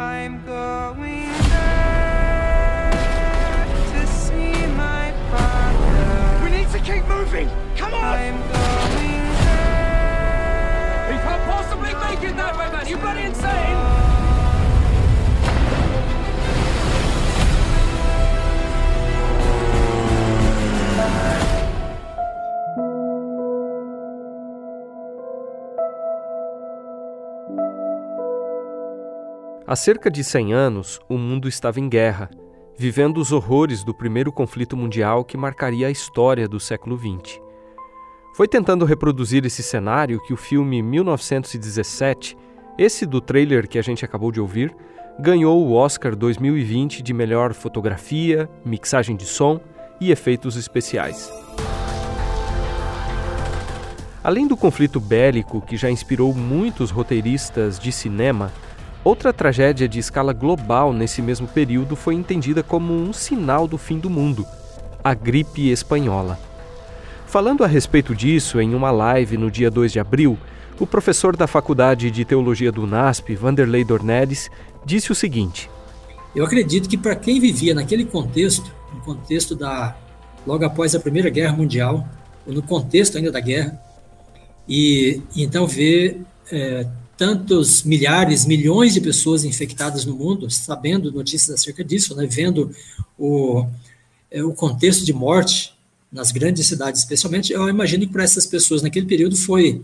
I'm going to see my father. We need to keep moving. Come on. I'm going. We can't possibly make it that way, man. You bloody insane. Há cerca de 100 anos, o mundo estava em guerra, vivendo os horrores do primeiro conflito mundial que marcaria a história do século XX. Foi tentando reproduzir esse cenário que o filme 1917, esse do trailer que a gente acabou de ouvir, ganhou o Oscar 2020 de melhor fotografia, mixagem de som e efeitos especiais. Além do conflito bélico que já inspirou muitos roteiristas de cinema, Outra tragédia de escala global nesse mesmo período foi entendida como um sinal do fim do mundo: a gripe espanhola. Falando a respeito disso em uma live no dia 2 de abril, o professor da Faculdade de Teologia do UNASP, Vanderlei Dornelles, disse o seguinte: Eu acredito que para quem vivia naquele contexto, no contexto da logo após a Primeira Guerra Mundial, ou no contexto ainda da guerra, e, e então ver é, tantos milhares, milhões de pessoas infectadas no mundo, sabendo notícias acerca disso, né, vendo o, é, o contexto de morte nas grandes cidades, especialmente, eu imagino que para essas pessoas naquele período foi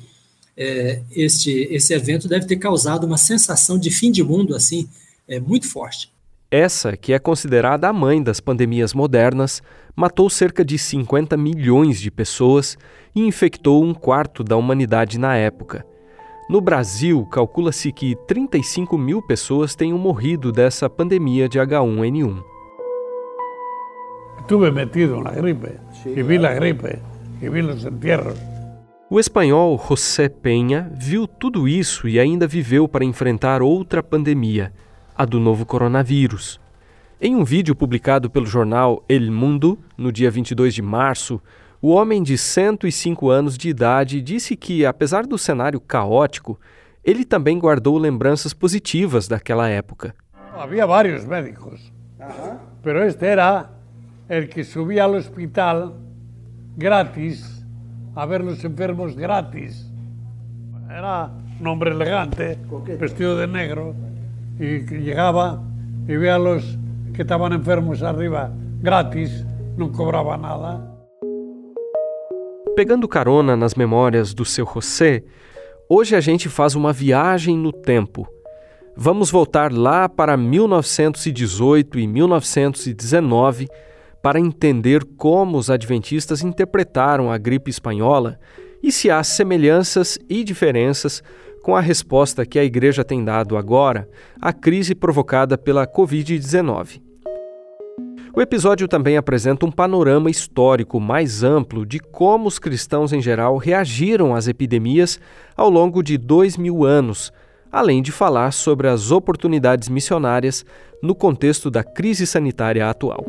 é, este esse evento deve ter causado uma sensação de fim de mundo assim é, muito forte. Essa, que é considerada a mãe das pandemias modernas, matou cerca de 50 milhões de pessoas e infectou um quarto da humanidade na época. No Brasil, calcula-se que 35 mil pessoas tenham morrido dessa pandemia de H1N1. Estuve metido na gripe, e vi a gripe, e vi os entierros. O espanhol José Penha viu tudo isso e ainda viveu para enfrentar outra pandemia, a do novo coronavírus. Em um vídeo publicado pelo jornal El Mundo, no dia 22 de março, o homem de 105 anos de idade disse que, apesar do cenário caótico, ele também guardou lembranças positivas daquela época. Havia vários médicos, mas este era o que subia ao hospital gratis a ver os enfermos gratis. Era um homem elegante, vestido de negro, e que chegava e via los que estavam enfermos arriba gratis, não cobrava nada. Pegando carona nas memórias do seu José, hoje a gente faz uma viagem no tempo. Vamos voltar lá para 1918 e 1919 para entender como os adventistas interpretaram a gripe espanhola e se há semelhanças e diferenças com a resposta que a igreja tem dado agora à crise provocada pela Covid-19. O episódio também apresenta um panorama histórico mais amplo de como os cristãos em geral reagiram às epidemias ao longo de dois mil anos, além de falar sobre as oportunidades missionárias no contexto da crise sanitária atual.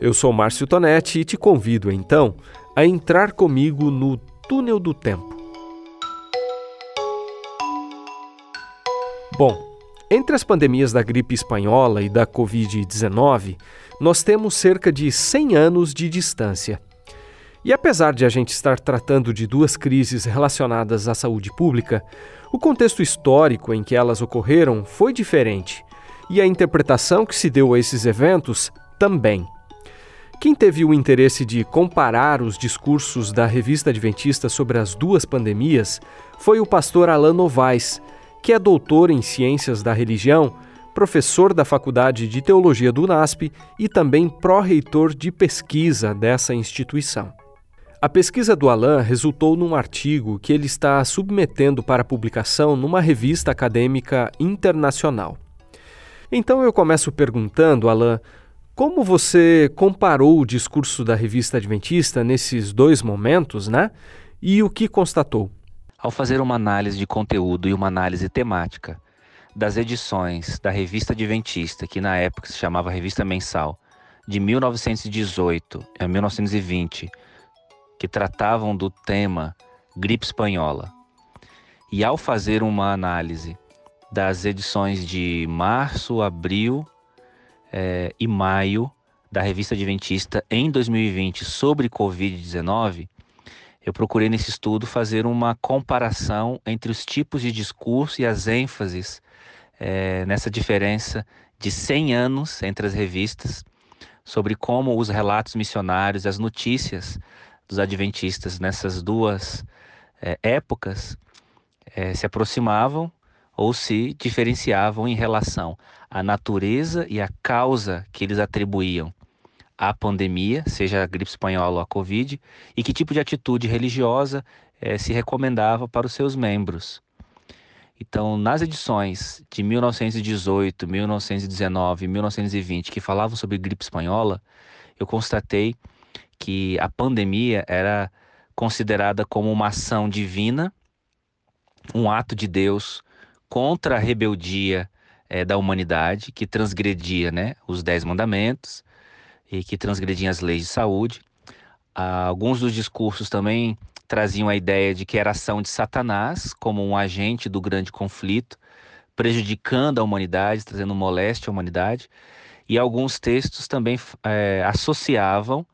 Eu sou Márcio Tonetti e te convido então a entrar comigo no túnel do tempo. Bom, entre as pandemias da gripe espanhola e da Covid-19, nós temos cerca de 100 anos de distância. E apesar de a gente estar tratando de duas crises relacionadas à saúde pública, o contexto histórico em que elas ocorreram foi diferente, e a interpretação que se deu a esses eventos também. Quem teve o interesse de comparar os discursos da revista Adventista sobre as duas pandemias foi o pastor Alan Novaes, que é doutor em Ciências da Religião, professor da Faculdade de Teologia do UNASP e também pró-reitor de pesquisa dessa instituição. A pesquisa do Alain resultou num artigo que ele está submetendo para publicação numa revista acadêmica internacional. Então eu começo perguntando, Alain, como você comparou o discurso da revista Adventista nesses dois momentos, né? E o que constatou? Ao fazer uma análise de conteúdo e uma análise temática das edições da Revista Adventista, que na época se chamava Revista Mensal, de 1918 a 1920, que tratavam do tema gripe espanhola, e ao fazer uma análise das edições de março, abril é, e maio da Revista Adventista em 2020 sobre Covid-19, eu procurei nesse estudo fazer uma comparação entre os tipos de discurso e as ênfases é, nessa diferença de 100 anos entre as revistas, sobre como os relatos missionários, as notícias dos adventistas nessas duas é, épocas é, se aproximavam ou se diferenciavam em relação à natureza e à causa que eles atribuíam à pandemia, seja a gripe espanhola ou a Covid, e que tipo de atitude religiosa eh, se recomendava para os seus membros. Então, nas edições de 1918, 1919 e 1920 que falavam sobre gripe espanhola, eu constatei que a pandemia era considerada como uma ação divina, um ato de Deus contra a rebeldia é, da humanidade, que transgredia né, os Dez Mandamentos e que transgredia as leis de saúde. Ah, alguns dos discursos também traziam a ideia de que era ação de Satanás como um agente do grande conflito, prejudicando a humanidade, trazendo moléstia à humanidade. E alguns textos também é, associavam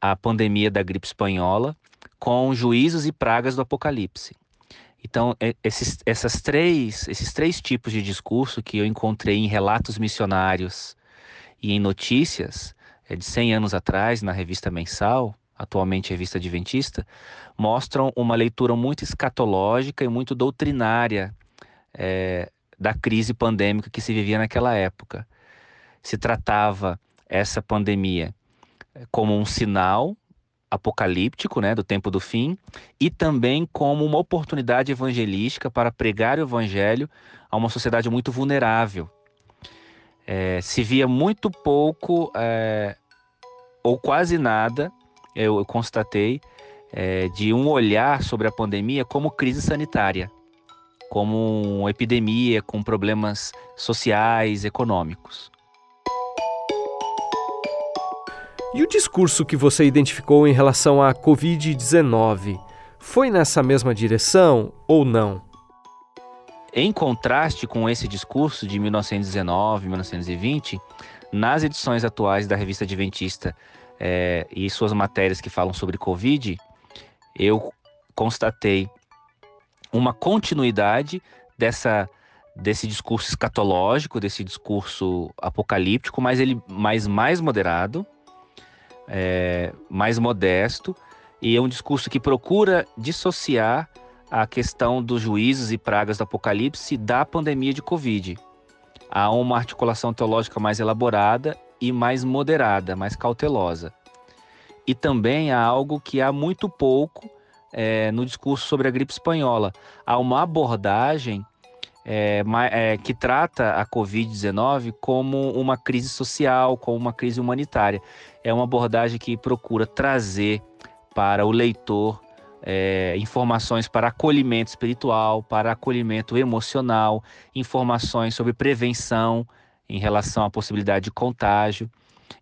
a pandemia da gripe espanhola com juízos e pragas do Apocalipse. Então, esses, essas três, esses três tipos de discurso que eu encontrei em relatos missionários e em notícias é, de 100 anos atrás, na revista mensal, atualmente revista adventista, mostram uma leitura muito escatológica e muito doutrinária é, da crise pandêmica que se vivia naquela época. Se tratava essa pandemia é, como um sinal apocalíptico, né, do tempo do fim, e também como uma oportunidade evangelística para pregar o evangelho a uma sociedade muito vulnerável. É, se via muito pouco é, ou quase nada, eu, eu constatei, é, de um olhar sobre a pandemia como crise sanitária, como uma epidemia com problemas sociais, econômicos. E o discurso que você identificou em relação à Covid-19 foi nessa mesma direção ou não? Em contraste com esse discurso de 1919, 1920, nas edições atuais da revista Adventista é, e suas matérias que falam sobre Covid, eu constatei uma continuidade dessa desse discurso escatológico, desse discurso apocalíptico, mas ele mais mais moderado, é, mais modesto, e é um discurso que procura dissociar a questão dos juízos e pragas do Apocalipse da pandemia de Covid. Há uma articulação teológica mais elaborada e mais moderada, mais cautelosa. E também há algo que há muito pouco é, no discurso sobre a gripe espanhola. Há uma abordagem é, é, que trata a Covid-19 como uma crise social, como uma crise humanitária. É uma abordagem que procura trazer para o leitor é, informações para acolhimento espiritual, para acolhimento emocional, informações sobre prevenção em relação à possibilidade de contágio.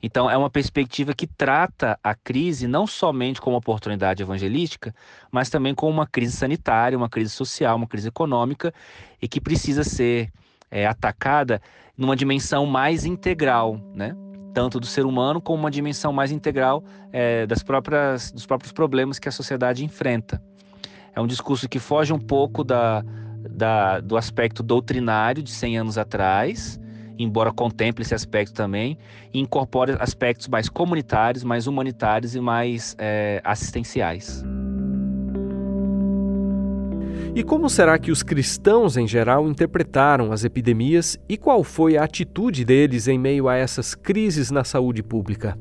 Então, é uma perspectiva que trata a crise não somente como oportunidade evangelística, mas também como uma crise sanitária, uma crise social, uma crise econômica e que precisa ser é, atacada numa dimensão mais integral, né? Tanto do ser humano como uma dimensão mais integral é, das próprias, dos próprios problemas que a sociedade enfrenta. É um discurso que foge um pouco da, da, do aspecto doutrinário de 100 anos atrás, embora contemple esse aspecto também, e incorpore aspectos mais comunitários, mais humanitários e mais é, assistenciais. E como será que os cristãos em geral interpretaram as epidemias e qual foi a atitude deles em meio a essas crises na saúde pública?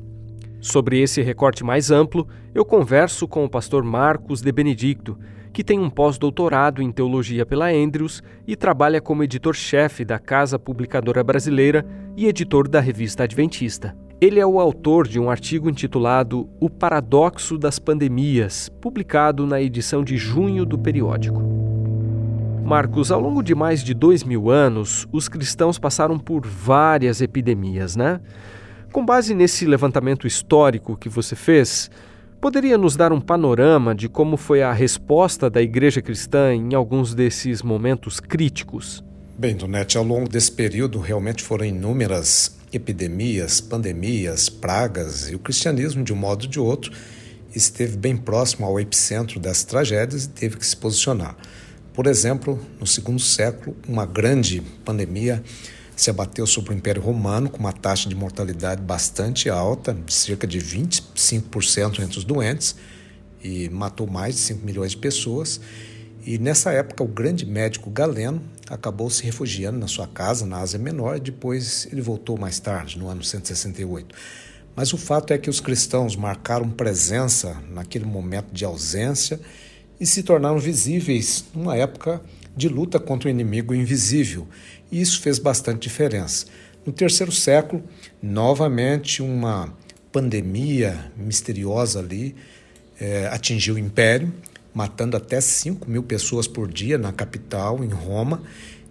Sobre esse recorte mais amplo, eu converso com o pastor Marcos de Benedicto, que tem um pós-doutorado em teologia pela Andrews e trabalha como editor-chefe da Casa Publicadora Brasileira e editor da Revista Adventista. Ele é o autor de um artigo intitulado O Paradoxo das Pandemias, publicado na edição de junho do periódico. Marcos, ao longo de mais de dois mil anos, os cristãos passaram por várias epidemias, né? Com base nesse levantamento histórico que você fez, poderia nos dar um panorama de como foi a resposta da igreja cristã em alguns desses momentos críticos? Bem, Donete, ao longo desse período realmente foram inúmeras epidemias, pandemias, pragas e o cristianismo, de um modo ou de outro, esteve bem próximo ao epicentro dessas tragédias e teve que se posicionar. Por exemplo, no segundo século, uma grande pandemia se abateu sobre o Império Romano com uma taxa de mortalidade bastante alta, de cerca de 25% entre os doentes, e matou mais de 5 milhões de pessoas. E nessa época, o grande médico Galeno acabou se refugiando na sua casa, na Ásia Menor, e depois ele voltou mais tarde, no ano 168. Mas o fato é que os cristãos marcaram presença naquele momento de ausência e se tornaram visíveis numa época de luta contra o inimigo invisível, e isso fez bastante diferença. No terceiro século, novamente uma pandemia misteriosa ali é, atingiu o império, matando até 5 mil pessoas por dia na capital, em Roma,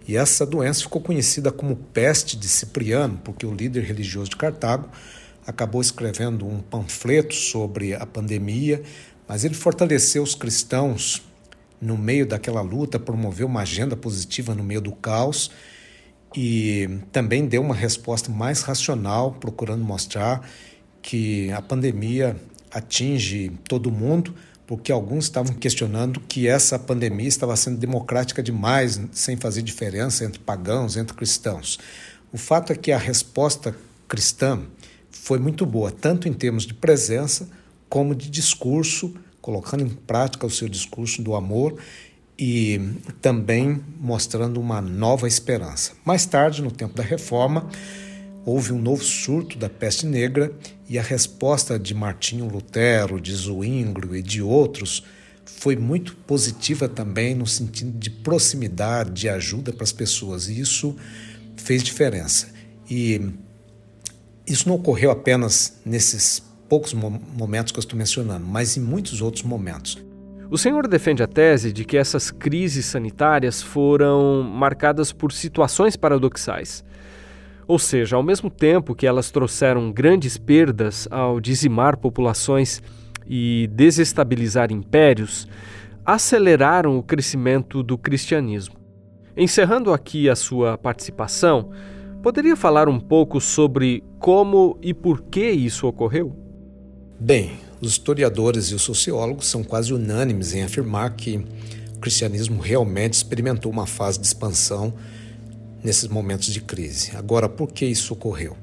e essa doença ficou conhecida como peste de Cipriano, porque o líder religioso de Cartago acabou escrevendo um panfleto sobre a pandemia, mas ele fortaleceu os cristãos no meio daquela luta, promoveu uma agenda positiva no meio do caos e também deu uma resposta mais racional, procurando mostrar que a pandemia atinge todo mundo, porque alguns estavam questionando que essa pandemia estava sendo democrática demais, sem fazer diferença entre pagãos, entre cristãos. O fato é que a resposta cristã foi muito boa, tanto em termos de presença como de discurso, colocando em prática o seu discurso do amor e também mostrando uma nova esperança. Mais tarde, no tempo da Reforma, houve um novo surto da peste negra e a resposta de Martinho Lutero, de Zwinglio e de outros foi muito positiva também no sentido de proximidade, de ajuda para as pessoas, e isso fez diferença. E isso não ocorreu apenas nesses poucos momentos que eu estou mencionando, mas em muitos outros momentos. O senhor defende a tese de que essas crises sanitárias foram marcadas por situações paradoxais. Ou seja, ao mesmo tempo que elas trouxeram grandes perdas ao dizimar populações e desestabilizar impérios, aceleraram o crescimento do cristianismo. Encerrando aqui a sua participação, poderia falar um pouco sobre como e por que isso ocorreu? Bem, os historiadores e os sociólogos são quase unânimes em afirmar que o cristianismo realmente experimentou uma fase de expansão nesses momentos de crise. Agora, por que isso ocorreu?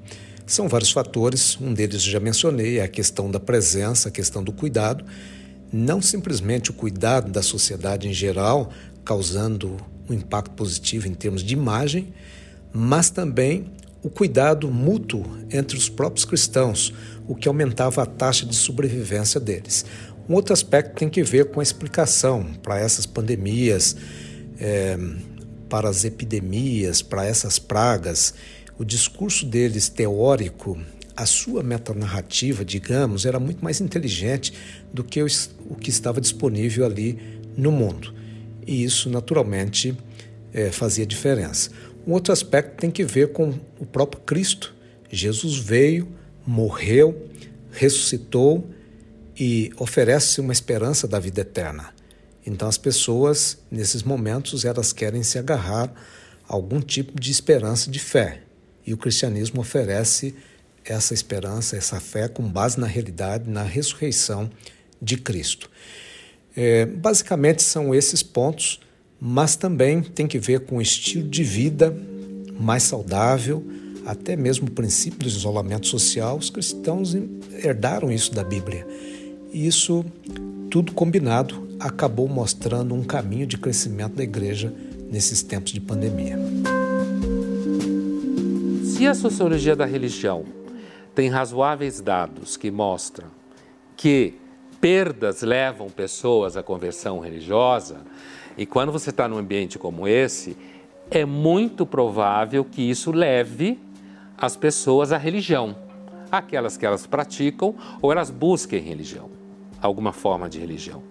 São vários fatores, um deles já mencionei, é a questão da presença, a questão do cuidado, não simplesmente o cuidado da sociedade em geral, causando um impacto positivo em termos de imagem, mas também o cuidado mútuo entre os próprios cristãos, o que aumentava a taxa de sobrevivência deles. Um outro aspecto tem que ver com a explicação para essas pandemias, é, para as epidemias, para essas pragas, o discurso deles teórico, a sua metanarrativa, digamos, era muito mais inteligente do que o, que estava disponível ali no mundo. E isso, naturalmente, é, fazia diferença. Um outro aspecto tem que ver com o próprio Cristo. Jesus veio, morreu, ressuscitou e oferece uma esperança da vida eterna. Então as pessoas, nesses momentos, elas querem se agarrar a algum tipo de esperança de fé. E o cristianismo oferece essa esperança, essa fé com base na realidade, na ressurreição de Cristo. É, basicamente são esses pontos, mas também tem que ver com o estilo de vida mais saudável, até mesmo o princípio do isolamento social. Os cristãos herdaram isso da Bíblia. E isso, tudo combinado, acabou mostrando um caminho de crescimento da igreja nesses tempos de pandemia. Se a sociologia da religião tem razoáveis dados que mostram que perdas levam pessoas à conversão religiosa, e quando você está num ambiente como esse, é muito provável que isso leve as pessoas à religião, aquelas que elas praticam ou elas busquem religião, alguma forma de religião.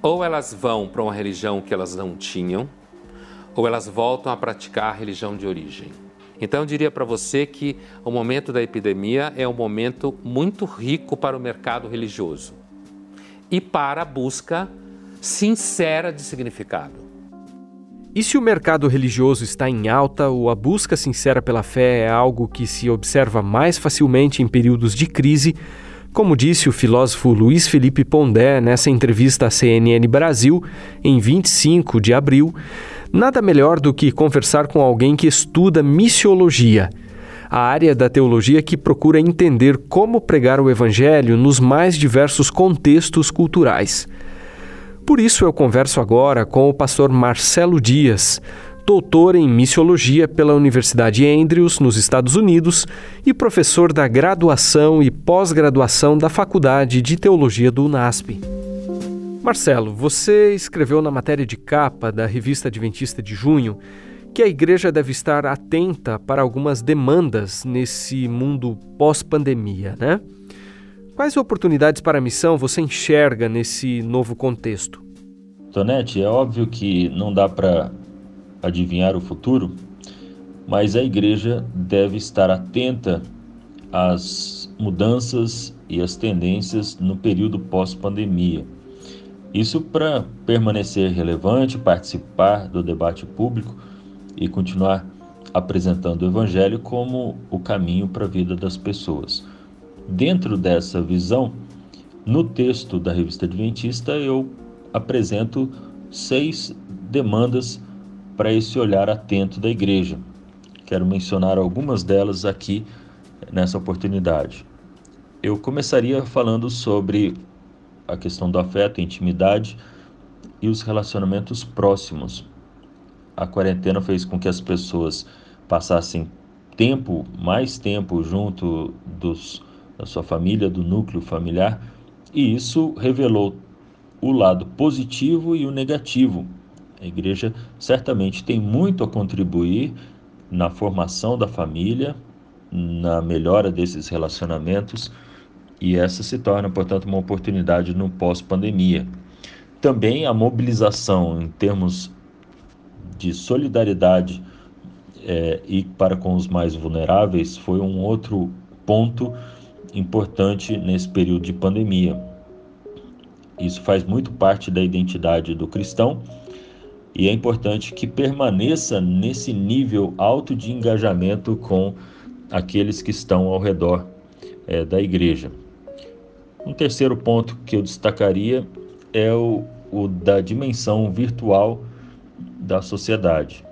Ou elas vão para uma religião que elas não tinham, ou elas voltam a praticar a religião de origem. Então eu diria para você que o momento da epidemia é um momento muito rico para o mercado religioso e para a busca sincera de significado. E se o mercado religioso está em alta ou a busca sincera pela fé é algo que se observa mais facilmente em períodos de crise, como disse o filósofo Luiz Felipe Pondé nessa entrevista à CNN Brasil, em 25 de abril, nada melhor do que conversar com alguém que estuda missiologia, a área da teologia que procura entender como pregar o evangelho nos mais diversos contextos culturais. Por isso eu converso agora com o pastor Marcelo Dias, doutor em missiologia pela Universidade Andrews, nos Estados Unidos, e professor da graduação e pós-graduação da Faculdade de Teologia do UNASP. Marcelo, você escreveu na matéria de capa da revista Adventista de junho que a igreja deve estar atenta para algumas demandas nesse mundo pós-pandemia, né? Quais oportunidades para a missão você enxerga nesse novo contexto? Tonete, é óbvio que não dá para adivinhar o futuro, mas a igreja deve estar atenta às mudanças e às tendências no período pós-pandemia. Isso para permanecer relevante, participar do debate público e continuar apresentando o Evangelho como o caminho para a vida das pessoas. Dentro dessa visão, no texto da revista Adventista, eu apresento seis demandas para esse olhar atento da igreja. Quero mencionar algumas delas aqui nessa oportunidade. Eu começaria falando sobre a questão do afeto, intimidade e os relacionamentos próximos. A quarentena fez com que as pessoas passassem tempo, mais tempo junto dos da sua família, do núcleo familiar, e isso revelou o lado positivo e o negativo. A igreja certamente tem muito a contribuir na formação da família, na melhora desses relacionamentos, e essa se torna, portanto, uma oportunidade no pós-pandemia. Também a mobilização em termos de solidariedade é, e para com os mais vulneráveis foi um outro ponto importante nesse período de pandemia. Isso faz muito parte da identidade do cristão e é importante que permaneça nesse nível alto de engajamento com aqueles que estão ao redor é, da igreja. Um terceiro ponto que eu destacaria é o, o da dimensão virtual da sociedade.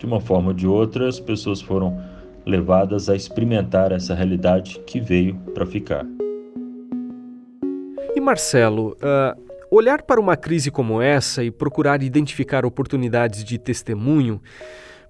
De uma forma ou de outra, as pessoas foram levadas a experimentar essa realidade que veio para ficar. E Marcelo, uh, olhar para uma crise como essa e procurar identificar oportunidades de testemunho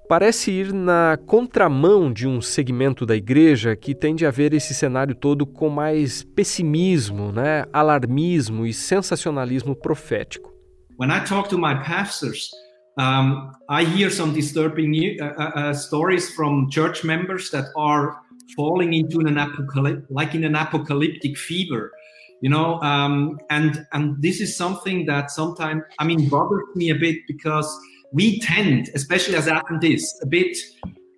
parece ir na contramão de um segmento da igreja que tende a ver esse cenário todo com mais pessimismo, né, alarmismo e sensacionalismo profético. When I talk to my pastors, um, I hear some disturbing uh, uh, uh, stories from church members that are falling into an apocalyptic, like in an apocalyptic fever, you know. Um, and and this is something that sometimes, I mean, bothers me a bit because we tend, especially as Adventists, a bit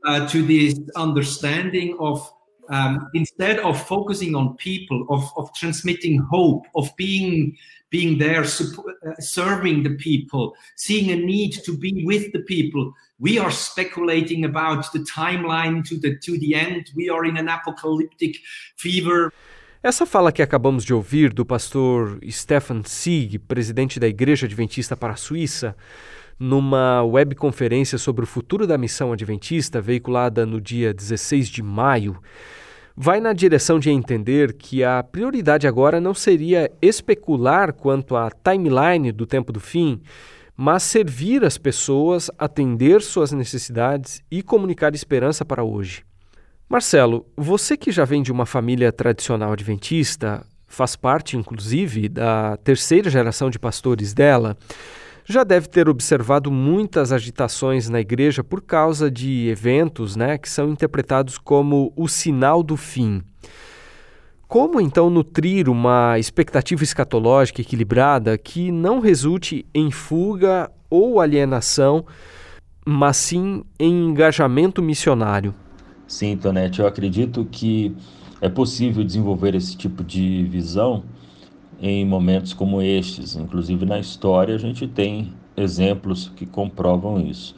uh, to this understanding of um, instead of focusing on people, of, of transmitting hope, of being being there, uh, serving the people, seeing a need to be with the people. We are speculating about the timeline to the to the end. We are in an apocalyptic fever. Essa fala que acabamos de ouvir do pastor Stefan Sieg, presidente da Igreja Adventista para a Suíça, numa webconferência sobre o futuro da missão adventista, veiculada no dia 16 de maio, vai na direção de entender que a prioridade agora não seria especular quanto à timeline do tempo do fim, mas servir as pessoas, atender suas necessidades e comunicar esperança para hoje. Marcelo, você que já vem de uma família tradicional adventista, faz parte inclusive da terceira geração de pastores dela, já deve ter observado muitas agitações na igreja por causa de eventos né, que são interpretados como o sinal do fim. Como então nutrir uma expectativa escatológica equilibrada que não resulte em fuga ou alienação, mas sim em engajamento missionário? Sim, Tonete, eu acredito que é possível desenvolver esse tipo de visão em momentos como estes. Inclusive na história a gente tem exemplos que comprovam isso.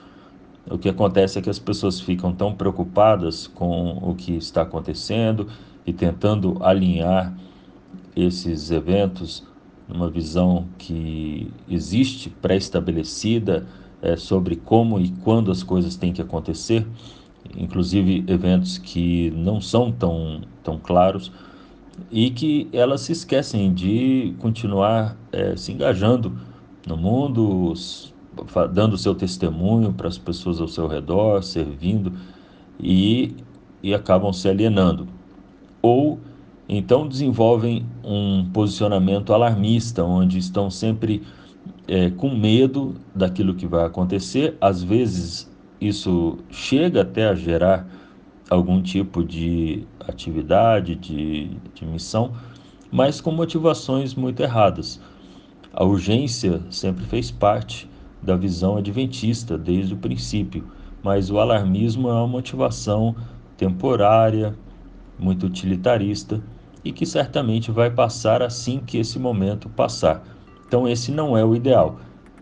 O que acontece é que as pessoas ficam tão preocupadas com o que está acontecendo e tentando alinhar esses eventos numa visão que existe pré-estabelecida é, sobre como e quando as coisas têm que acontecer, inclusive eventos que não são tão, tão claros e que elas se esquecem de continuar é, se engajando no mundo, dando seu testemunho para as pessoas ao seu redor, servindo e, e acabam se alienando. Ou então desenvolvem um posicionamento alarmista, onde estão sempre é, com medo daquilo que vai acontecer. Às vezes isso chega até a gerar algum tipo de atividade, de, de missão, mas com motivações muito erradas. A urgência sempre fez parte da visão adventista desde o princípio, mas o alarmismo é uma motivação temporária, muito utilitarista e que certamente vai passar assim que esse momento passar. Então, esse não é o ideal.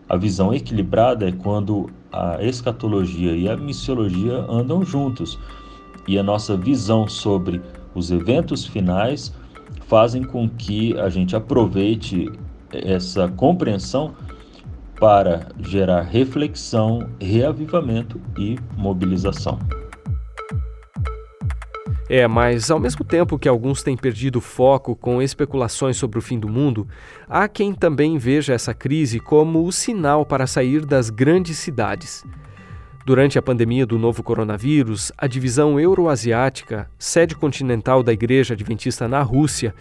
A visão equilibrada é quando a escatologia e a missiologia andam juntos e a nossa visão sobre os eventos finais fazem com que a gente aproveite essa compreensão para gerar reflexão, reavivamento e mobilização. É, mas ao mesmo tempo que alguns têm perdido foco com especulações sobre o fim do mundo, há quem também veja essa crise como o sinal para sair das grandes cidades. Durante a pandemia do novo coronavírus, a divisão euroasiática, sede continental da Igreja Adventista na Rússia,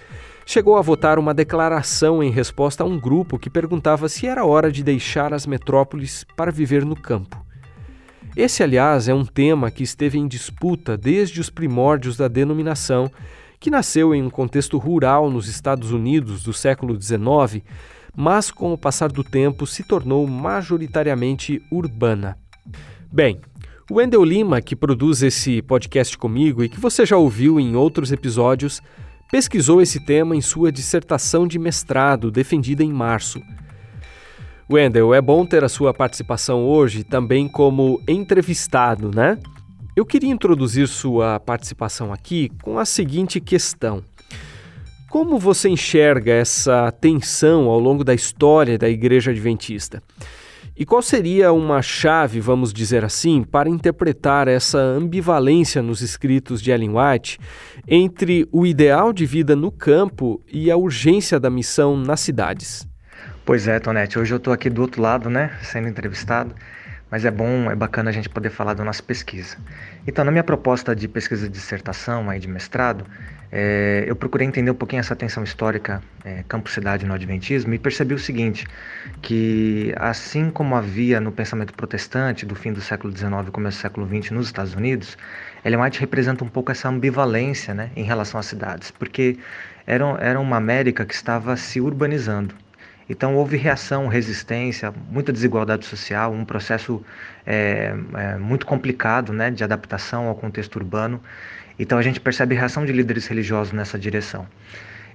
chegou a votar uma declaração em resposta a um grupo que perguntava se era hora de deixar as metrópoles para viver no campo. Esse, aliás, é um tema que esteve em disputa desde os primórdios da denominação, que nasceu em um contexto rural nos Estados Unidos do século XIX, mas com o passar do tempo se tornou majoritariamente urbana. Bem, o Wendel Lima, que produz esse podcast comigo e que você já ouviu em outros episódios, pesquisou esse tema em sua dissertação de mestrado, defendida em março. Wendel, é bom ter a sua participação hoje também como entrevistado, né? Eu queria introduzir sua participação aqui com a seguinte questão. Como você enxerga essa tensão ao longo da história da Igreja Adventista? E qual seria uma chave, vamos dizer assim, para interpretar essa ambivalência nos escritos de Ellen White entre o ideal de vida no campo e a urgência da missão nas cidades? Pois é, Tonete, hoje eu estou aqui do outro lado, né, sendo entrevistado, mas é bom, é bacana a gente poder falar da nossa pesquisa. Então, na minha proposta de pesquisa de dissertação, aí de mestrado, é, eu procurei entender um pouquinho essa tensão histórica é, campo-cidade no Adventismo e percebi o seguinte, que assim como havia no pensamento protestante do fim do século XIX e começo do século XX nos Estados Unidos, Ellen White representa um pouco essa ambivalência né, em relação às cidades, porque era, era uma América que estava se urbanizando. Então houve reação, resistência, muita desigualdade social, um processo é, é, muito complicado né, de adaptação ao contexto urbano. Então a gente percebe reação de líderes religiosos nessa direção.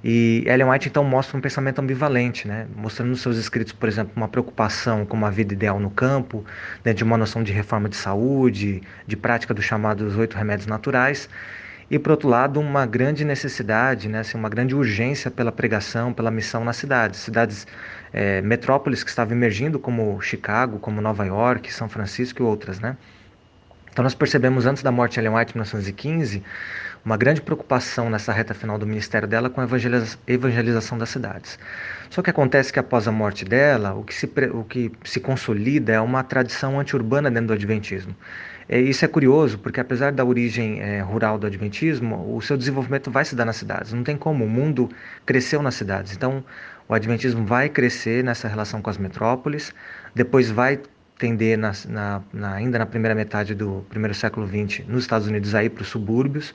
E Ellen White então mostra um pensamento ambivalente, né? mostrando nos seus escritos, por exemplo, uma preocupação com uma vida ideal no campo, né, de uma noção de reforma de saúde, de prática dos chamados oito remédios naturais, e por outro lado uma grande necessidade, né, assim, uma grande urgência pela pregação, pela missão nas cidades, cidades é, metrópoles que estavam emergindo como Chicago, como Nova York, São Francisco e outras, né? Então nós percebemos antes da morte de Ellen White em 1915 uma grande preocupação nessa reta final do ministério dela com a evangeliza evangelização das cidades. Só que acontece que após a morte dela, o que se, o que se consolida é uma tradição anti-urbana dentro do Adventismo. É, isso é curioso, porque apesar da origem é, rural do Adventismo, o seu desenvolvimento vai se dar nas cidades. Não tem como, o mundo cresceu nas cidades. Então, o Adventismo vai crescer nessa relação com as metrópoles, depois vai tender na, na, na, ainda na primeira metade do primeiro século XX nos Estados Unidos a ir para os subúrbios,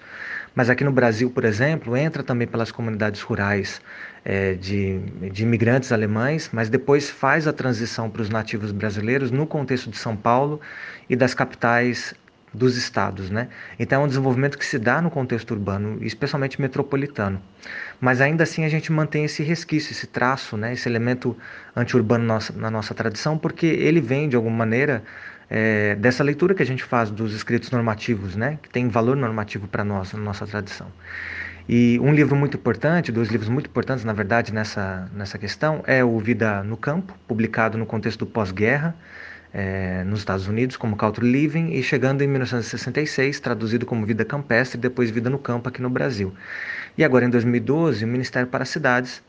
mas aqui no Brasil, por exemplo, entra também pelas comunidades rurais é, de, de imigrantes alemães, mas depois faz a transição para os nativos brasileiros no contexto de São Paulo e das capitais dos estados, né? Então é um desenvolvimento que se dá no contexto urbano, especialmente metropolitano. Mas ainda assim a gente mantém esse resquício, esse traço, né? Esse elemento anti-urbano na nossa tradição, porque ele vem de alguma maneira é, dessa leitura que a gente faz dos escritos normativos, né, que tem valor normativo para nós, na nossa tradição. E um livro muito importante, dois livros muito importantes, na verdade, nessa, nessa questão, é o Vida no Campo, publicado no contexto do pós-guerra, é, nos Estados Unidos, como Country Living, e chegando em 1966, traduzido como Vida Campestre, e depois Vida no Campo aqui no Brasil. E agora, em 2012, o Ministério para as Cidades,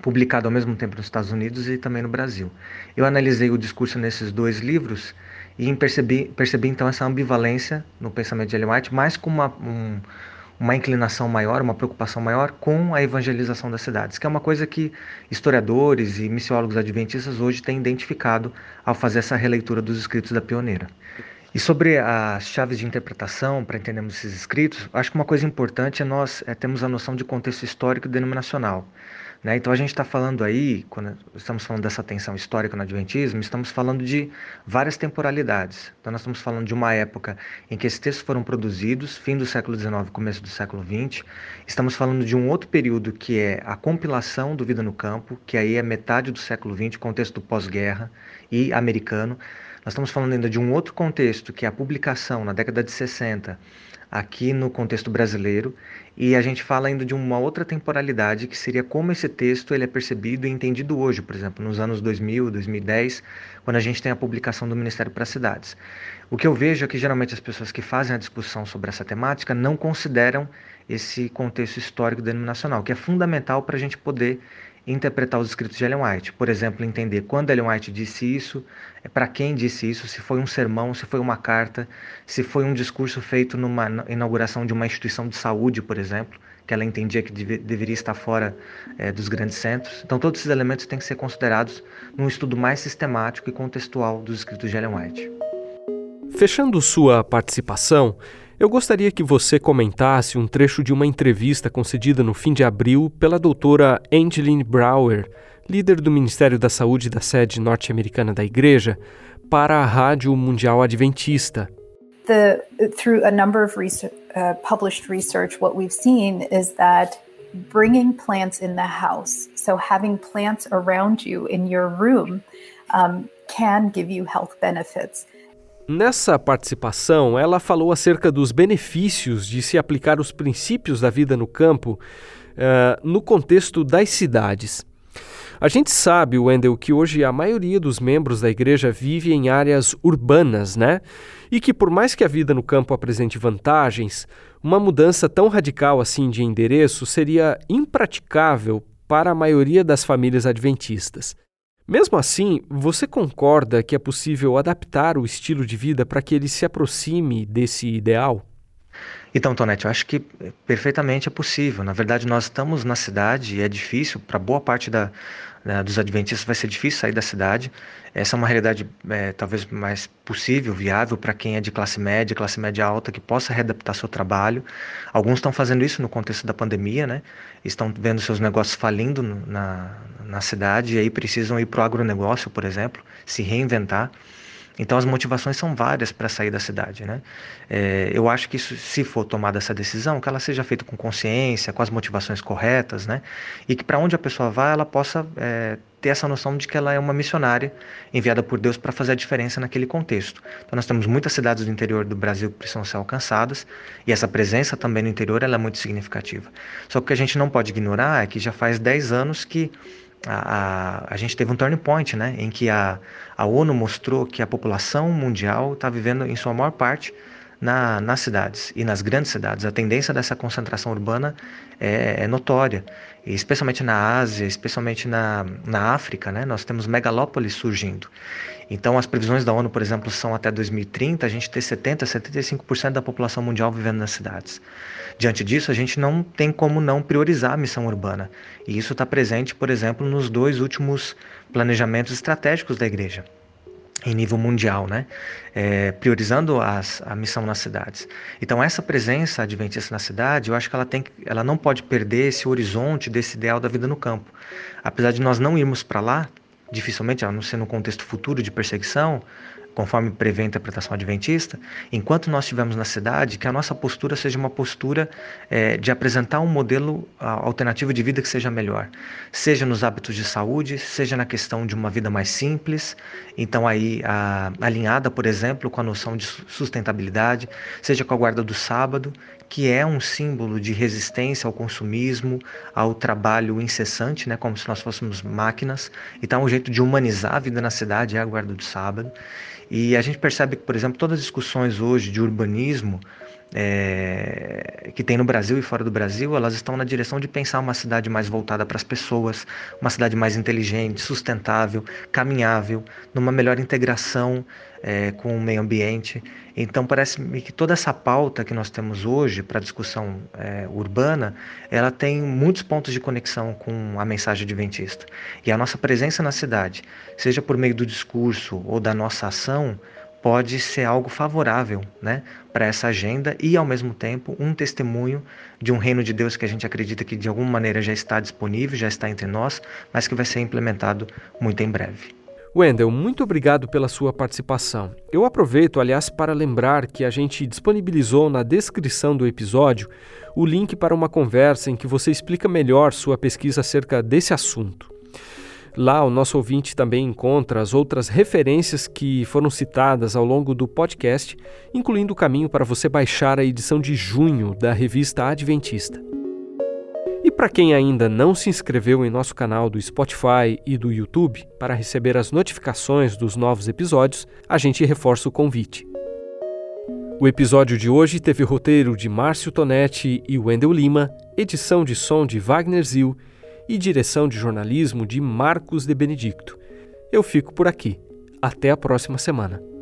publicado ao mesmo tempo nos Estados Unidos e também no Brasil. Eu analisei o discurso nesses dois livros e percebi, percebi então essa ambivalência no pensamento de Ellen White, mais com uma, um, uma inclinação maior, uma preocupação maior com a evangelização das cidades, que é uma coisa que historiadores e missiólogos adventistas hoje têm identificado ao fazer essa releitura dos escritos da pioneira. E sobre as chaves de interpretação para entendermos esses escritos, acho que uma coisa importante é nós é, termos a noção de contexto histórico e denominacional. Né? Então a gente está falando aí, quando estamos falando dessa tensão histórica no Adventismo, estamos falando de várias temporalidades. Então nós estamos falando de uma época em que esses textos foram produzidos, fim do século XIX, começo do século XX. Estamos falando de um outro período que é a compilação do Vida no Campo, que aí é metade do século XX, contexto pós-guerra e americano. Nós estamos falando ainda de um outro contexto, que é a publicação na década de 60 aqui no contexto brasileiro e a gente fala ainda de uma outra temporalidade que seria como esse texto ele é percebido e entendido hoje, por exemplo, nos anos 2000, 2010, quando a gente tem a publicação do Ministério para as Cidades. O que eu vejo é que geralmente as pessoas que fazem a discussão sobre essa temática não consideram esse contexto histórico denominacional, que é fundamental para a gente poder interpretar os escritos de Ellen White. Por exemplo, entender quando Ellen White disse isso, é para quem disse isso, se foi um sermão, se foi uma carta, se foi um discurso feito numa inauguração de uma instituição de saúde, por exemplo, que ela entendia que deve, deveria estar fora é, dos grandes centros. Então, todos esses elementos têm que ser considerados num estudo mais sistemático e contextual dos escritos de Ellen White. Fechando sua participação, eu gostaria que você comentasse um trecho de uma entrevista concedida no fim de abril pela doutora Angeline Brower, líder do Ministério da Saúde da sede norte-americana da Igreja, para a Rádio Mundial Adventista. The, through a number of research, uh, published research, what we've seen is that bringing plants in the house, so having plants around you in your room, um, can give you health benefits. Nessa participação, ela falou acerca dos benefícios de se aplicar os princípios da vida no campo uh, no contexto das cidades. A gente sabe, Wendel, que hoje a maioria dos membros da igreja vive em áreas urbanas, né? E que por mais que a vida no campo apresente vantagens, uma mudança tão radical assim de endereço seria impraticável para a maioria das famílias adventistas. Mesmo assim, você concorda que é possível adaptar o estilo de vida para que ele se aproxime desse ideal? Então, Tonete, eu acho que perfeitamente é possível. Na verdade, nós estamos na cidade e é difícil, para boa parte da, dos adventistas vai ser difícil sair da cidade. Essa é uma realidade é, talvez mais possível, viável para quem é de classe média, classe média alta, que possa readaptar seu trabalho. Alguns estão fazendo isso no contexto da pandemia, né? Estão vendo seus negócios falindo na, na cidade e aí precisam ir para o agronegócio, por exemplo, se reinventar. Então as motivações são várias para sair da cidade, né? É, eu acho que isso, se for tomada essa decisão, que ela seja feita com consciência, com as motivações corretas, né? E que para onde a pessoa vá, ela possa é, ter essa noção de que ela é uma missionária enviada por Deus para fazer a diferença naquele contexto. Então nós temos muitas cidades do interior do Brasil que precisam ser alcançadas e essa presença também no interior é muito significativa. Só que o que a gente não pode ignorar é que já faz 10 anos que a, a, gente teve um turning point, né, em que a, a ONU mostrou que a população mundial está vivendo, em sua maior parte, na, nas cidades e nas grandes cidades. A tendência dessa concentração urbana é, é notória, e especialmente na Ásia, especialmente na, na África, né, nós temos megalópolis surgindo. Então, as previsões da ONU, por exemplo, são até 2030 a gente ter 70, 75% da população mundial vivendo nas cidades. Diante disso, a gente não tem como não priorizar a missão urbana. E isso está presente, por exemplo, nos dois últimos planejamentos estratégicos da igreja em nível mundial, né? É, priorizando as, a missão nas cidades. Então essa presença adventista na cidade, eu acho que ela tem, ela não pode perder esse horizonte desse ideal da vida no campo. Apesar de nós não irmos para lá, dificilmente, a não ser no contexto futuro de perseguição, conforme prevê a interpretação adventista, enquanto nós estivermos na cidade, que a nossa postura seja uma postura é, de apresentar um modelo alternativo de vida que seja melhor, seja nos hábitos de saúde, seja na questão de uma vida mais simples, então aí a, alinhada, por exemplo, com a noção de sustentabilidade, seja com a guarda do sábado, que é um símbolo de resistência ao consumismo, ao trabalho incessante, né, como se nós fôssemos máquinas. Então, um jeito de humanizar a vida na cidade é a guarda do sábado. E a gente percebe que, por exemplo, todas as discussões hoje de urbanismo é, que tem no Brasil e fora do Brasil, elas estão na direção de pensar uma cidade mais voltada para as pessoas, uma cidade mais inteligente, sustentável, caminhável, numa melhor integração é, com o meio ambiente. Então parece-me que toda essa pauta que nós temos hoje para discussão é, urbana, ela tem muitos pontos de conexão com a mensagem adventista. E a nossa presença na cidade, seja por meio do discurso ou da nossa ação, pode ser algo favorável né, para essa agenda e, ao mesmo tempo, um testemunho de um reino de Deus que a gente acredita que de alguma maneira já está disponível, já está entre nós, mas que vai ser implementado muito em breve. Wendel, muito obrigado pela sua participação. Eu aproveito, aliás, para lembrar que a gente disponibilizou na descrição do episódio o link para uma conversa em que você explica melhor sua pesquisa acerca desse assunto. Lá, o nosso ouvinte também encontra as outras referências que foram citadas ao longo do podcast, incluindo o caminho para você baixar a edição de junho da revista Adventista. E para quem ainda não se inscreveu em nosso canal do Spotify e do YouTube para receber as notificações dos novos episódios, a gente reforça o convite. O episódio de hoje teve roteiro de Márcio Tonetti e Wendel Lima, edição de som de Wagner Zil e direção de jornalismo de Marcos de Benedicto. Eu fico por aqui. Até a próxima semana.